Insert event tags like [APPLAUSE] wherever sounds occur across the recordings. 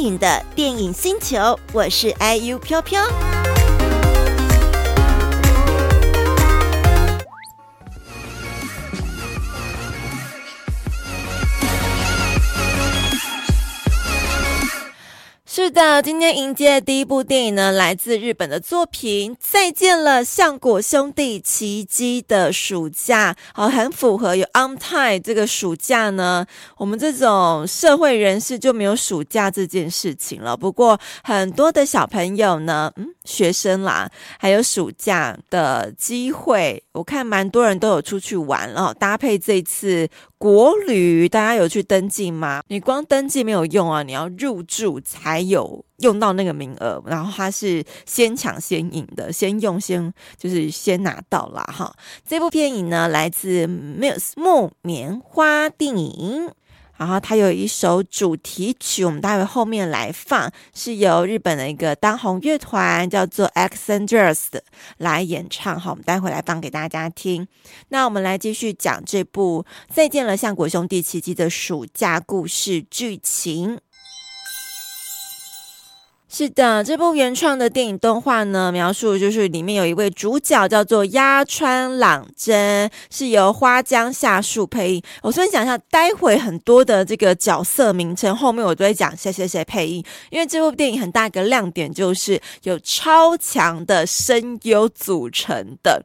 影的电影星球，我是 IU 飘飘。是的，今天迎接的第一部电影呢，来自日本的作品《再见了，橡果兄弟》。奇迹的暑假，好，很符合有 on time 这个暑假呢。我们这种社会人士就没有暑假这件事情了。不过很多的小朋友呢，嗯，学生啦，还有暑假的机会，我看蛮多人都有出去玩了，搭配这次。国旅，大家有去登记吗？你光登记没有用啊，你要入住才有用到那个名额。然后它是先抢先赢的，先用先就是先拿到啦。哈。这部电影呢，来自 Muse 木棉花电影。然后它有一首主题曲，我们待会后面来放，是由日本的一个当红乐团叫做 Xanders 来演唱。好，我们待会来放给大家听。那我们来继续讲这部《再见了，橡果兄弟》奇迹的暑假故事剧情。是的，这部原创的电影动画呢，描述就是里面有一位主角叫做鸭川朗真，是由花江夏树配音。我先讲一下，待会很多的这个角色名称后面我都会讲谁谁谁配音，因为这部电影很大一个亮点就是有超强的声优组成的。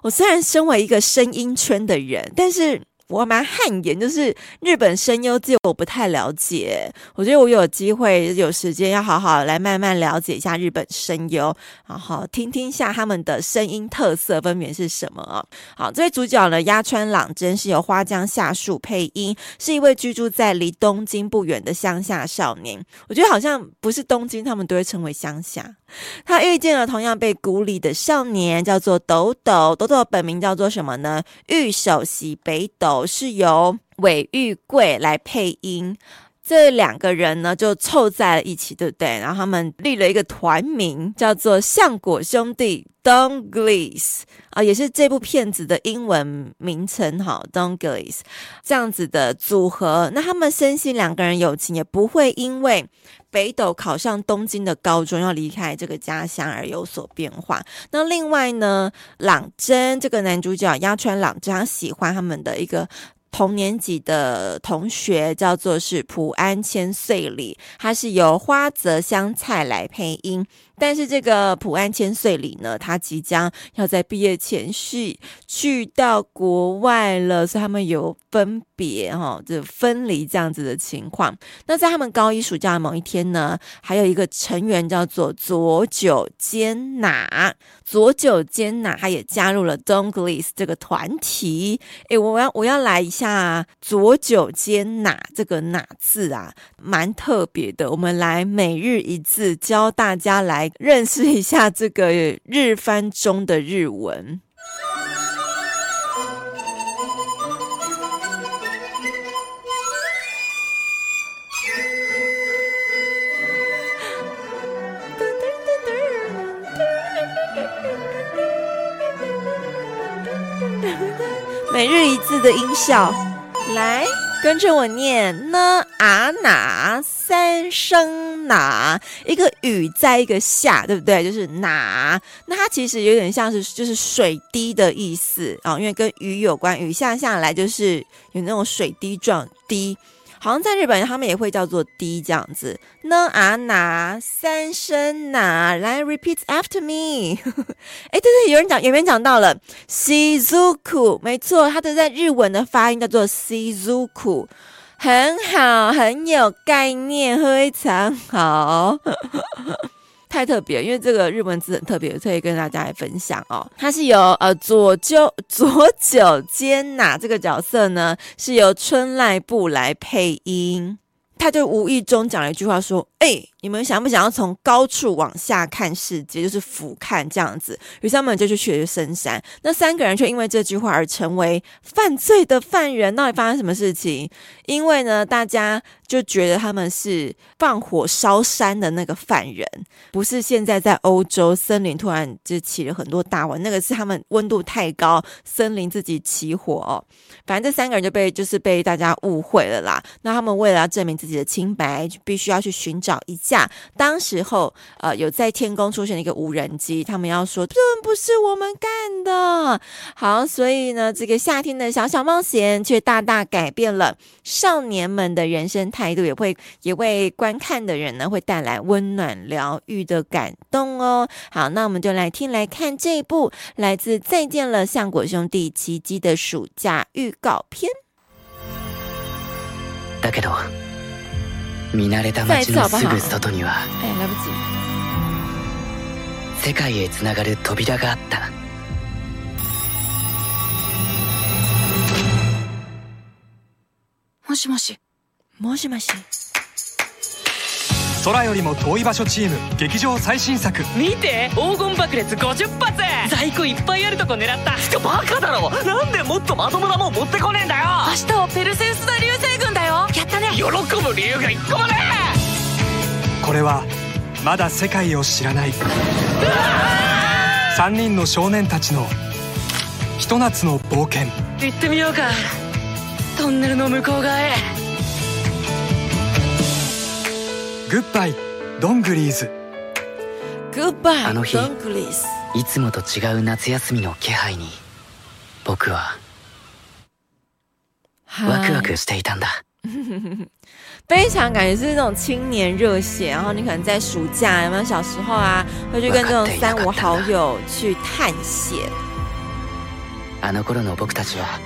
我虽然身为一个声音圈的人，但是。我蛮汗颜，就是日本声优界我不太了解。我觉得我有机会有时间要好好来慢慢了解一下日本声优，好好听听一下他们的声音特色分别是什么。好，这位主角呢，鸭川朗真是由花江夏树配音，是一位居住在离东京不远的乡下少年。我觉得好像不是东京，他们都会称为乡下。他遇见了同样被孤立的少年，叫做斗斗。斗斗本名叫做什么呢？御手洗北斗，是由韦玉贵来配音。这两个人呢，就凑在了一起，对不对？然后他们立了一个团名，叫做橡果兄弟 Donglish 啊，也是这部片子的英文名称哈 Donglish 这样子的组合。那他们深信两个人友情也不会因为北斗考上东京的高中要离开这个家乡而有所变化。那另外呢，朗真这个男主角鸭川朗真，他喜欢他们的一个。同年级的同学叫做是浦安千岁里，他是由花泽香菜来配音。但是这个浦安千岁里呢，他即将要在毕业前夕去到国外了，所以他们有分别哈，就分离这样子的情况。那在他们高一暑假的某一天呢，还有一个成员叫做佐久间哪，佐久间哪他也加入了 Donglish 这个团体。诶，我要我要来一下左九间哪这个哪字啊，蛮特别的。我们来每日一字教大家来。认识一下这个日翻中的日文。每日一字的音效，来跟着我念呢啊哪三声。哪一个雨在一个下，对不对？就是哪，那它其实有点像是就是水滴的意思啊、因为跟雨有关，雨下下来就是有那种水滴状滴，好像在日本他们也会叫做滴这样子。呢啊拿三声拿，来 repeat after me。[LAUGHS] 哎，对对，有人讲，有人讲到了 shizuku，没错，它的在日文的发音叫做 shizuku。很好，很有概念，非常好，太特别，因为这个日文字很特别，可以跟大家来分享哦。它是由呃佐久佐久间呐这个角色呢，是由春濑部来配音，他就无意中讲了一句话说：“哎、你们想不想要从高处往下看世界，就是俯瞰这样子？于是他们就去学深山。那三个人却因为这句话而成为犯罪的犯人。到底发生什么事情？因为呢，大家就觉得他们是放火烧山的那个犯人，不是现在在欧洲森林突然就起了很多大火，那个是他们温度太高，森林自己起火。反正这三个人就被就是被大家误会了啦。那他们为了要证明自己的清白，就必须要去寻找一架当时候呃有在天空出现的一个无人机。他们要说这不是我们干的。好，所以呢，这个夏天的小小冒险却大大改变了少年们的人生态度，也会也为观看的人呢会带来温暖疗愈的感动哦。好，那我们就来听来看这一部来自《再见了，橡果兄弟》奇迹的暑假预告片。だけど 见惯れた街のすぐ外には世界へつながる扉があった。もしもし。もしもし。空よりも远い场所チーム剧场最新作。见て。黄金爆裂50発。在库いっぱいあるとこ狙った。バカだろ。なんでもっとまともなもん持ってこねえんだよ。明日はペルセウス大流ったね。喜ぶ理由が一个もねこれはまだ世界を知らない。3人の少年たちのひと夏の冒険。行ってみようか。トンネルの向こう侧へ。グッバイドングリーズ Goodbye あの日いつもと违う夏休みの気配に仆はワクワクしていたんだ [LAUGHS] 非常感觉是那种青年热血，然后你可能在暑假有没有小时候啊，会去跟这种三五好友去探险。あの顷の仆たちは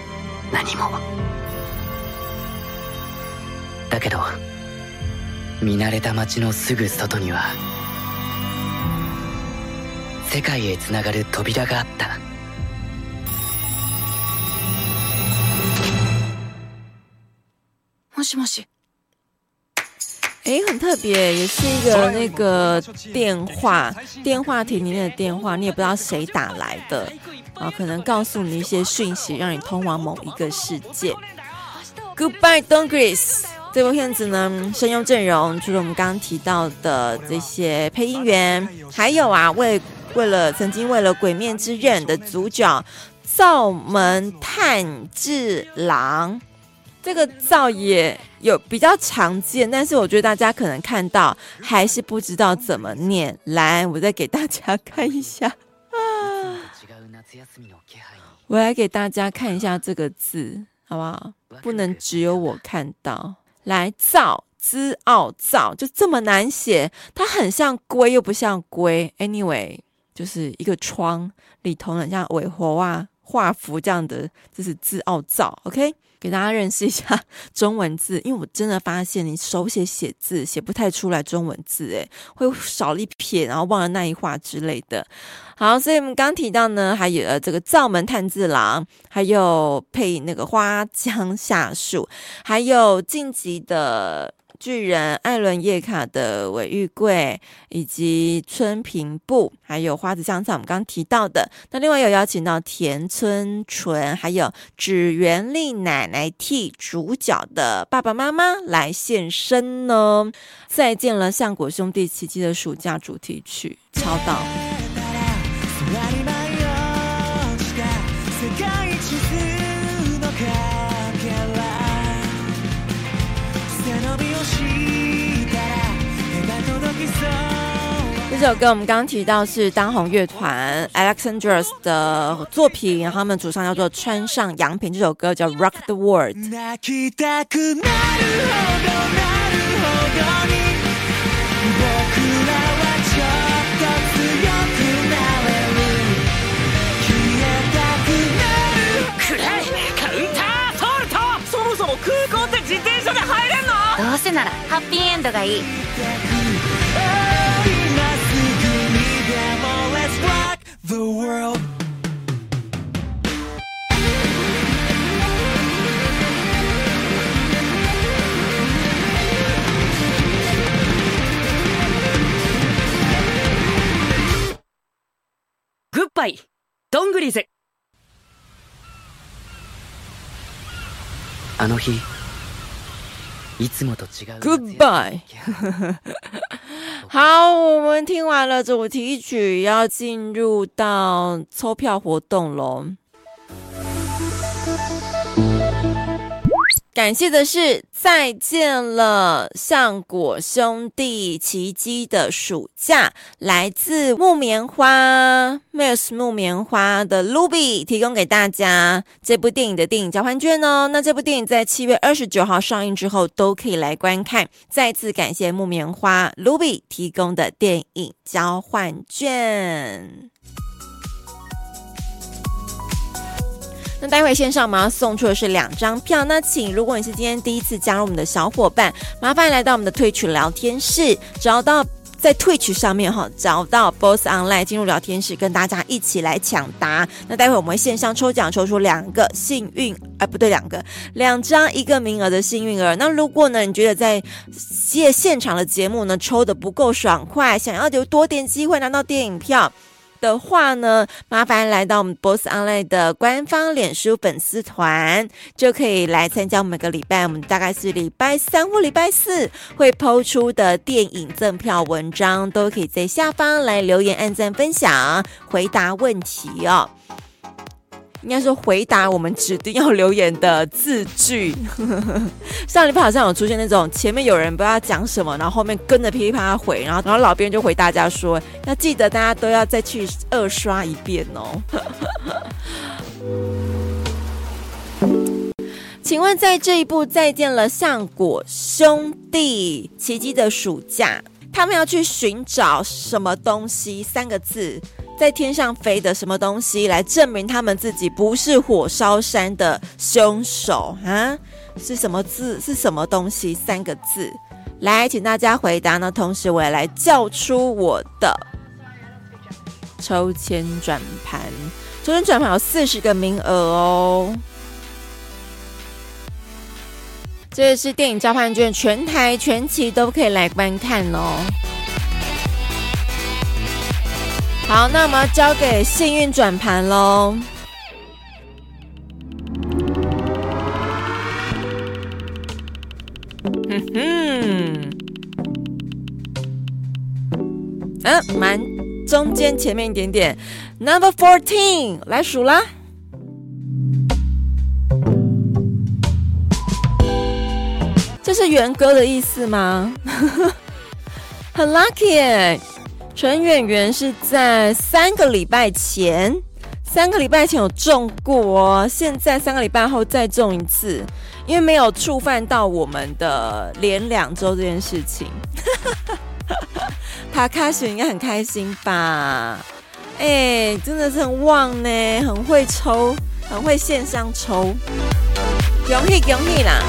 何もだけど见惯れた街のすぐ外には世界へつながる扉があった もしもし哎，很特别，也是一个那个电话电话亭里面的电话，你也不知道谁打来的啊，可能告诉你一些讯息，让你通往某一个世界。Goodbye, Donkeys。这部片子呢，声优阵容除了我们刚刚提到的这些配音员，还有啊，为为了曾经为了《鬼灭之刃》的主角灶门炭治郎。 这个灶也有比较常见，但是我觉得大家可能看到还是不知道怎么念。来，我再给大家看一下啊，我来给大家看一下这个字，好不好？不能只有我看到。来，灶，兹奥灶，就这么难写，它很像龟又不像龟。Anyway，就是一个窗里头很像尾活啊画符这样的，这是兹奥灶。OK。给大家认识一下 [LAUGHS] 中文字，因为我真的发现你手写写字写不太出来中文字，诶，会少了一撇，然后忘了那一画之类的。好，所以我们刚提到呢，还有呃这个灶门炭治郎，还有配那个花江夏树，还有晋级的。巨人艾伦叶卡的尾玉贵，以及村平部，还有花子香菜，我们刚提到的。那另外有邀请到田村淳，还有指原丽奶奶替主角的爸爸妈妈来现身呢。再见了，橡果兄弟奇迹的暑假主题曲，超到。这首歌我们刚刚提到是当红乐团 alexandras 的作品他们主唱叫做穿上羊皮这首歌叫 rock the world naked i counter 托尔托 world. Goodbye, どんぐりぜ。あの日いつもと違うグッバイ好，我们听完了主题曲，要进入到抽票活动喽。感谢的是，再见了，橡果兄弟，奇迹的暑假，来自木棉花 m i s 木棉花的 Ruby 提供给大家这部电影的电影交换券哦。那这部电影在七月二十九号上映之后，都可以来观看。再次感谢木棉花 Ruby 提供的电影交换券。那待会线上我们要送出的是两张票，那请如果你是今天第一次加入我们的小伙伴，麻烦来到我们的 Twitch 聊天室，找到在 Twitch 上面哈，找到 Boss Online 进入聊天室，跟大家一起来抢答。那待会我们会线上抽奖，抽出两个幸运，哎不对，两个两张一个名额的幸运儿。那如果呢，你觉得在现现场的节目呢抽的不够爽快，想要留多点机会拿到电影票，的话呢，麻烦来到我们 Boss Online 的官方脸书粉丝团，就可以来参加每个礼拜，我们大概是礼拜三或礼拜四会抛出的电影赠票文章，都可以在下方来留言、按赞、分享、回答问题哦。应该说回答我们指定要留言的字句。[LAUGHS] 上礼拜好像有出现那种前面有人不知道讲什么，然后后面跟着噼里啪啦回，然后然后老编就回大家说要记得大家都要再去二刷一遍哦。[LAUGHS] 请问在这一部《再见了，橡果兄弟》奇迹的暑假，他们要去寻找什么东西？三个字。在天上飞的什么东西来证明他们自己不是火烧山的凶手啊？是什么字？是什么东西？三个字，来，请大家回答呢。同时，我也来叫出我的抽签转盘，抽签转盘有四十个名额哦。这是电影交换券，全台全期都可以来观看哦。好，那我们要交给幸运转盘喽。哼哼，嗯、蛮中间前面一点点，Number fourteen 来数啦。这是元歌的意思吗？[LAUGHS] 很 lucky 哎。陈圆圆是在三个礼拜前，三个礼拜前有中过哦，现在三个礼拜后再中一次，因为没有触犯到我们的连两周这件事情。[LAUGHS] 他开始应该很开心吧？哎、真的是很旺呢，很会抽，很会线上抽，恭喜恭喜啦！